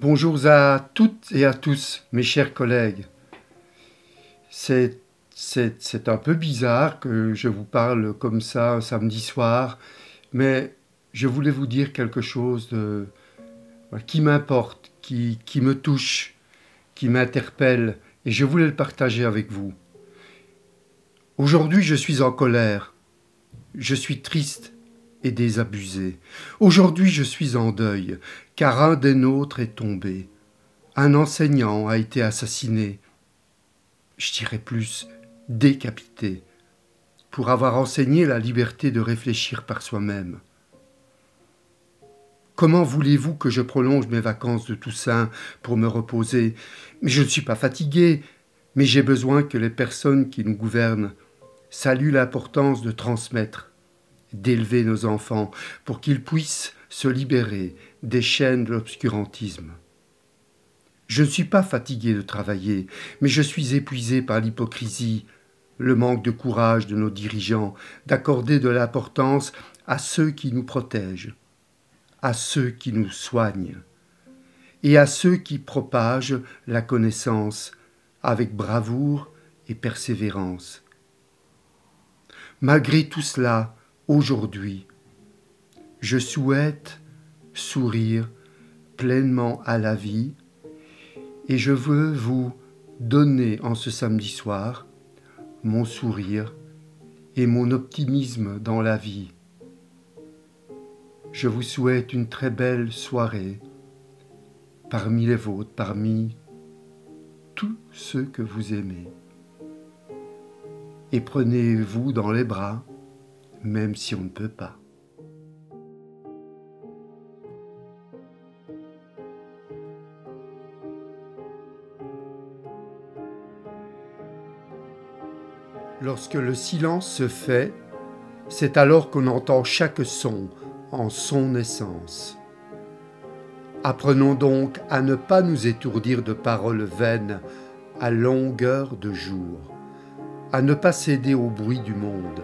Bonjour à toutes et à tous, mes chers collègues. C'est, un peu bizarre que je vous parle comme ça un samedi soir, mais je voulais vous dire quelque chose de, qui m'importe, qui, qui me touche, qui m'interpelle, et je voulais le partager avec vous. Aujourd'hui, je suis en colère. Je suis triste et désabusé. Aujourd'hui, je suis en deuil, car un des nôtres est tombé. Un enseignant a été assassiné. Je dirais plus décapité, pour avoir enseigné la liberté de réfléchir par soi-même. Comment voulez-vous que je prolonge mes vacances de Toussaint pour me reposer? Mais je ne suis pas fatigué, mais j'ai besoin que les personnes qui nous gouvernent saluent l'importance de transmettre, d'élever nos enfants pour qu'ils puissent se libérer des chaînes de l'obscurantisme. Je ne suis pas fatigué de travailler, mais je suis épuisé par l'hypocrisie, le manque de courage de nos dirigeants d'accorder de l'importance à ceux qui nous protègent à ceux qui nous soignent et à ceux qui propagent la connaissance avec bravoure et persévérance. Malgré tout cela, aujourd'hui, je souhaite sourire pleinement à la vie et je veux vous donner en ce samedi soir mon sourire et mon optimisme dans la vie je vous souhaite une très belle soirée parmi les vôtres, parmi tous ceux que vous aimez. Et prenez-vous dans les bras, même si on ne peut pas. Lorsque le silence se fait, c'est alors qu'on entend chaque son, en son essence. Apprenons donc à ne pas nous étourdir de paroles vaines à longueur de jour, à ne pas céder au bruit du monde.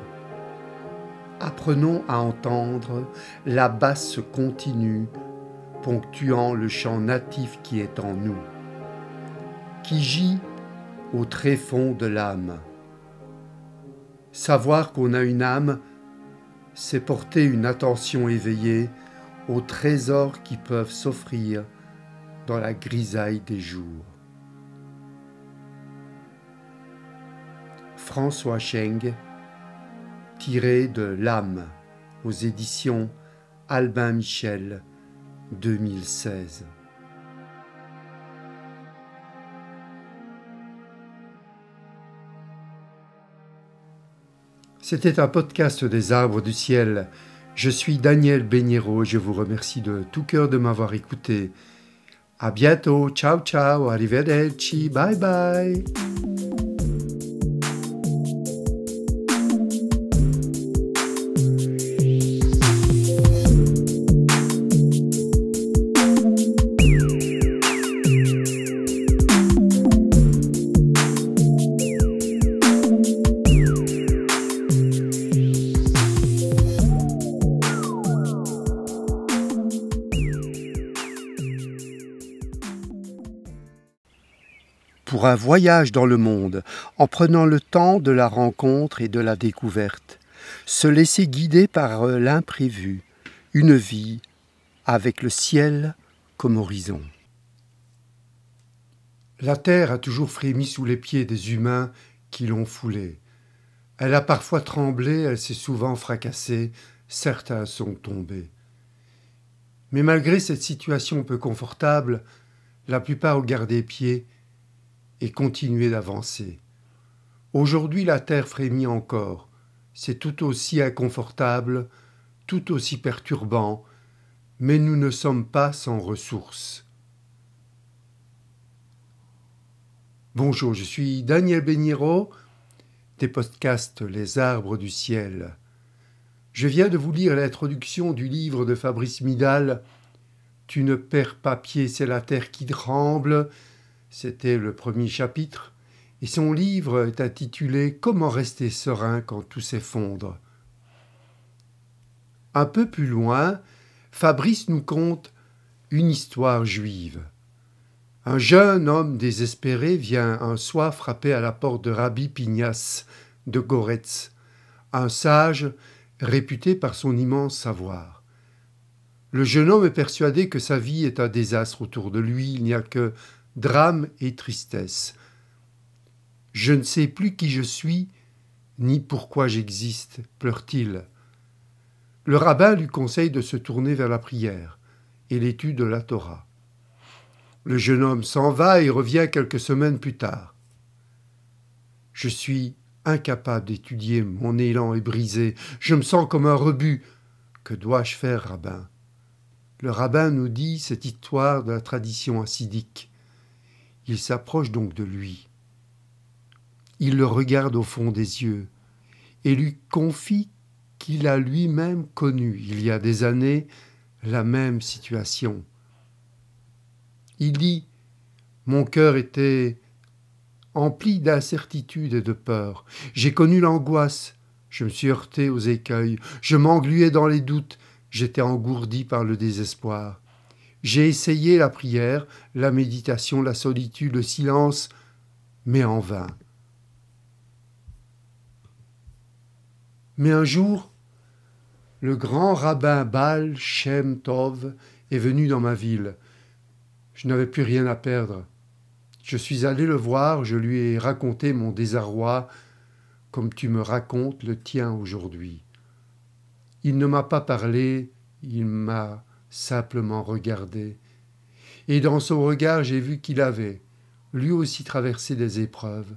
Apprenons à entendre la basse continue ponctuant le chant natif qui est en nous, qui gît au tréfonds de l'âme. Savoir qu'on a une âme c'est porter une attention éveillée aux trésors qui peuvent s'offrir dans la grisaille des jours. François Cheng, tiré de L'âme aux éditions Albin Michel 2016. C'était un podcast des arbres du ciel. Je suis Daniel et je vous remercie de tout cœur de m'avoir écouté. À bientôt, ciao ciao, arrivederci, bye bye. Voyage dans le monde, en prenant le temps de la rencontre et de la découverte, se laisser guider par euh, l'imprévu, une vie avec le ciel comme horizon. La terre a toujours frémi sous les pieds des humains qui l'ont foulée. Elle a parfois tremblé, elle s'est souvent fracassée, certains sont tombés. Mais malgré cette situation peu confortable, la plupart ont gardé pied et continuer d'avancer. Aujourd'hui la terre frémit encore, c'est tout aussi inconfortable, tout aussi perturbant, mais nous ne sommes pas sans ressources. Bonjour, je suis Daniel Beniro des podcasts Les arbres du ciel. Je viens de vous lire l'introduction du livre de Fabrice Midal Tu ne perds pas pied, c'est la terre qui tremble, c'était le premier chapitre, et son livre est intitulé Comment rester serein quand tout s'effondre. Un peu plus loin, Fabrice nous conte une histoire juive, Un jeune homme désespéré vient un soir frapper à la porte de Rabbi Pignas de Goretz, un sage réputé par son immense savoir. Le jeune homme est persuadé que sa vie est un désastre autour de lui, il n'y a que drame et tristesse. Je ne sais plus qui je suis, ni pourquoi j'existe, pleure-t-il. Le rabbin lui conseille de se tourner vers la prière et l'étude de la Torah. Le jeune homme s'en va et revient quelques semaines plus tard. Je suis incapable d'étudier, mon élan est brisé, je me sens comme un rebut. Que dois-je faire, rabbin? Le rabbin nous dit cette histoire de la tradition assidique. Il s'approche donc de lui. Il le regarde au fond des yeux et lui confie qu'il a lui-même connu, il y a des années, la même situation. Il dit Mon cœur était empli d'incertitude et de peur. J'ai connu l'angoisse, je me suis heurté aux écueils, je m'engluais dans les doutes, j'étais engourdi par le désespoir. J'ai essayé la prière, la méditation, la solitude, le silence, mais en vain. Mais un jour, le grand rabbin Baal Shem Tov est venu dans ma ville. Je n'avais plus rien à perdre. Je suis allé le voir, je lui ai raconté mon désarroi, comme tu me racontes le tien aujourd'hui. Il ne m'a pas parlé, il m'a simplement regardé. Et dans son regard, j'ai vu qu'il avait, lui aussi, traversé des épreuves.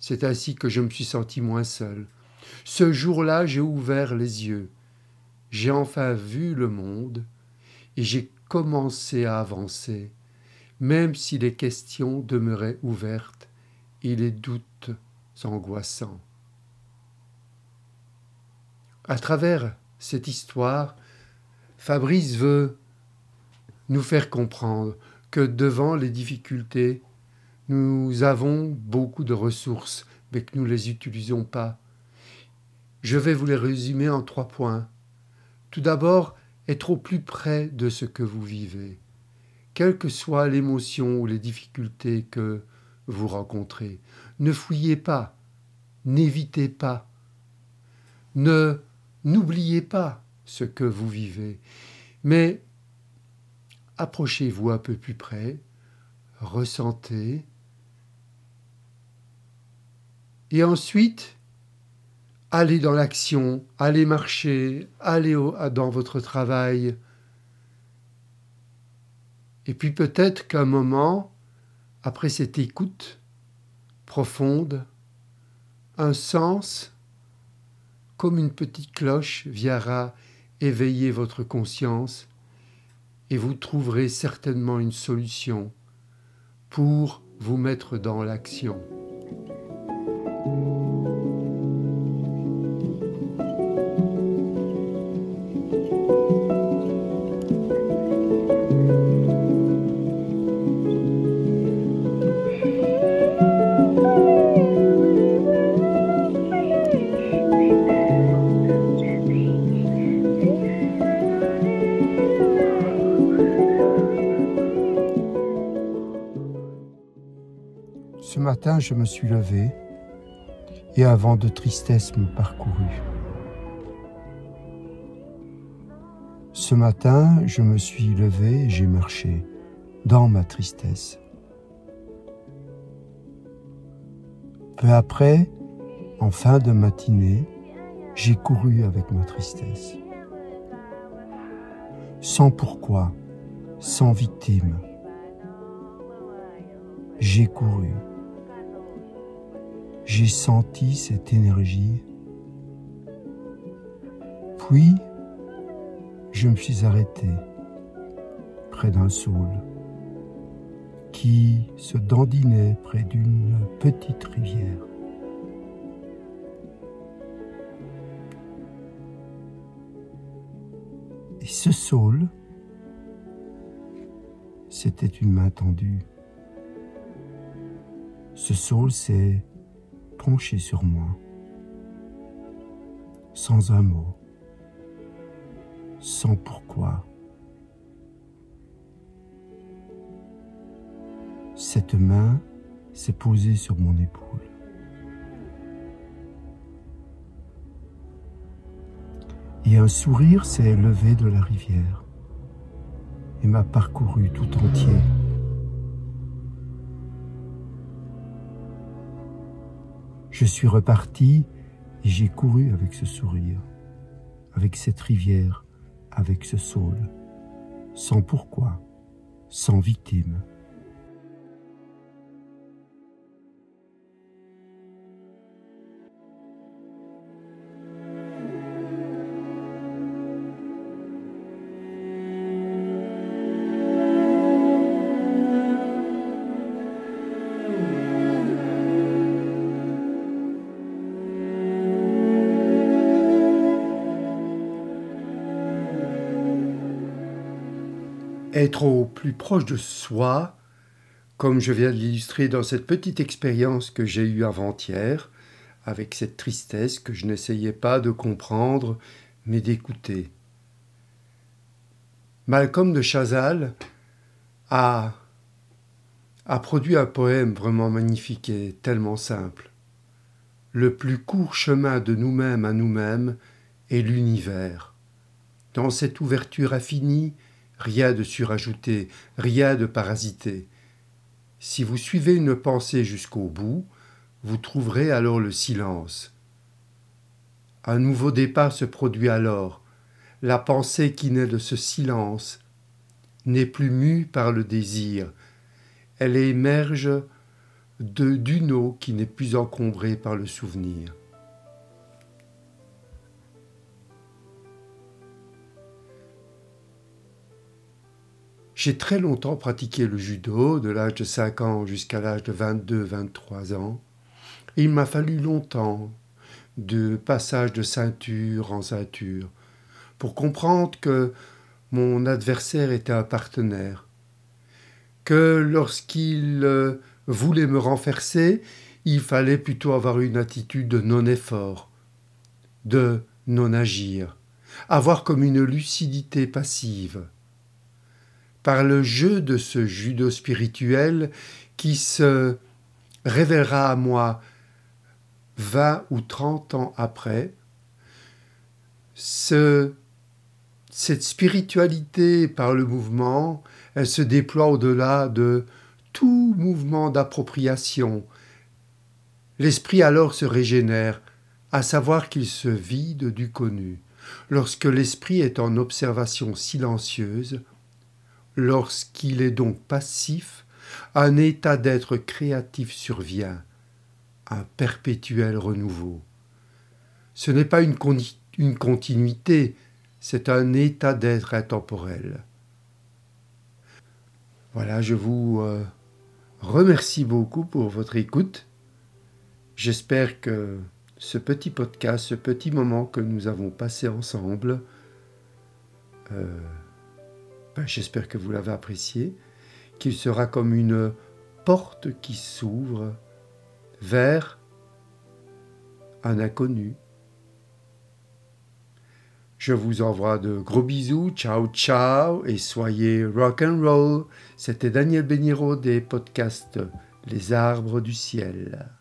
C'est ainsi que je me suis senti moins seul, ce jour-là, j'ai ouvert les yeux. J'ai enfin vu le monde et j'ai commencé à avancer, même si les questions demeuraient ouvertes et les doutes angoissants. À travers cette histoire, Fabrice veut nous faire comprendre que devant les difficultés, nous avons beaucoup de ressources, mais que nous ne les utilisons pas je vais vous les résumer en trois points. Tout d'abord, être au plus près de ce que vous vivez, quelle que soit l'émotion ou les difficultés que vous rencontrez. Ne fouillez pas, n'évitez pas, ne n'oubliez pas ce que vous vivez, mais approchez-vous un peu plus près, ressentez, et ensuite, allez dans l'action, allez marcher, allez dans votre travail. Et puis peut-être qu'un moment, après cette écoute profonde, un sens, comme une petite cloche, viendra éveiller votre conscience et vous trouverez certainement une solution pour vous mettre dans l'action. Matin, je me suis levé et un vent de tristesse me parcourut. Ce matin, je me suis levé et j'ai marché dans ma tristesse. Peu après, en fin de matinée, j'ai couru avec ma tristesse. Sans pourquoi, sans victime. J'ai couru. J'ai senti cette énergie. Puis, je me suis arrêté près d'un saule qui se dandinait près d'une petite rivière. Et ce saule, c'était une main tendue. Ce saule, c'est sur moi, sans un mot, sans pourquoi. Cette main s'est posée sur mon épaule. Et un sourire s'est élevé de la rivière et m'a parcouru tout entier. Je suis reparti et j'ai couru avec ce sourire, avec cette rivière, avec ce saule, sans pourquoi, sans victime. Être au plus proche de soi, comme je viens de l'illustrer dans cette petite expérience que j'ai eue avant-hier, avec cette tristesse que je n'essayais pas de comprendre, mais d'écouter. Malcolm de Chazal a, produit un poème vraiment magnifique et tellement simple. Le plus court chemin de nous-mêmes à nous-mêmes est l'univers. Dans cette ouverture infinie, rien de surajouté, rien de parasité. Si vous suivez une pensée jusqu'au bout, vous trouverez alors le silence. Un nouveau départ se produit alors. La pensée qui naît de ce silence n'est plus mue par le désir. Elle émerge d'une eau qui n'est plus encombrée par le souvenir. J'ai très longtemps pratiqué le judo, de l'âge de 5 ans jusqu'à l'âge de 22-23 ans. il m'a fallu longtemps de passage de ceinture en ceinture pour comprendre que mon adversaire était un partenaire, que lorsqu'il euh, voulait me renverser, il fallait plutôt avoir une attitude de non-effort, de non-agir, avoir comme une lucidité passive par le jeu de ce judo spirituel qui se révélera à moi vingt ou trente ans après, ce, cette spiritualité par le mouvement, elle se déploie au-delà de tout mouvement d'appropriation. L'esprit alors se régénère, à savoir qu'il se vide du connu. Lorsque l'esprit est en observation silencieuse, Lorsqu'il est donc passif, un état d'être créatif survient, un perpétuel renouveau. Ce n'est pas une, continuité, c'est un état d'être intemporel. Voilà, je vous euh, remercie beaucoup pour votre écoute. J'espère que ce petit podcast, ce petit moment que nous avons passé ensemble, euh, j'espère que vous l'avez apprécié, qu'il sera comme une porte qui s'ouvre vers un inconnu. Je vous envoie de gros bisous, ciao ciao et soyez rock and roll. C'était Daniel Beniro des podcasts Les arbres du ciel.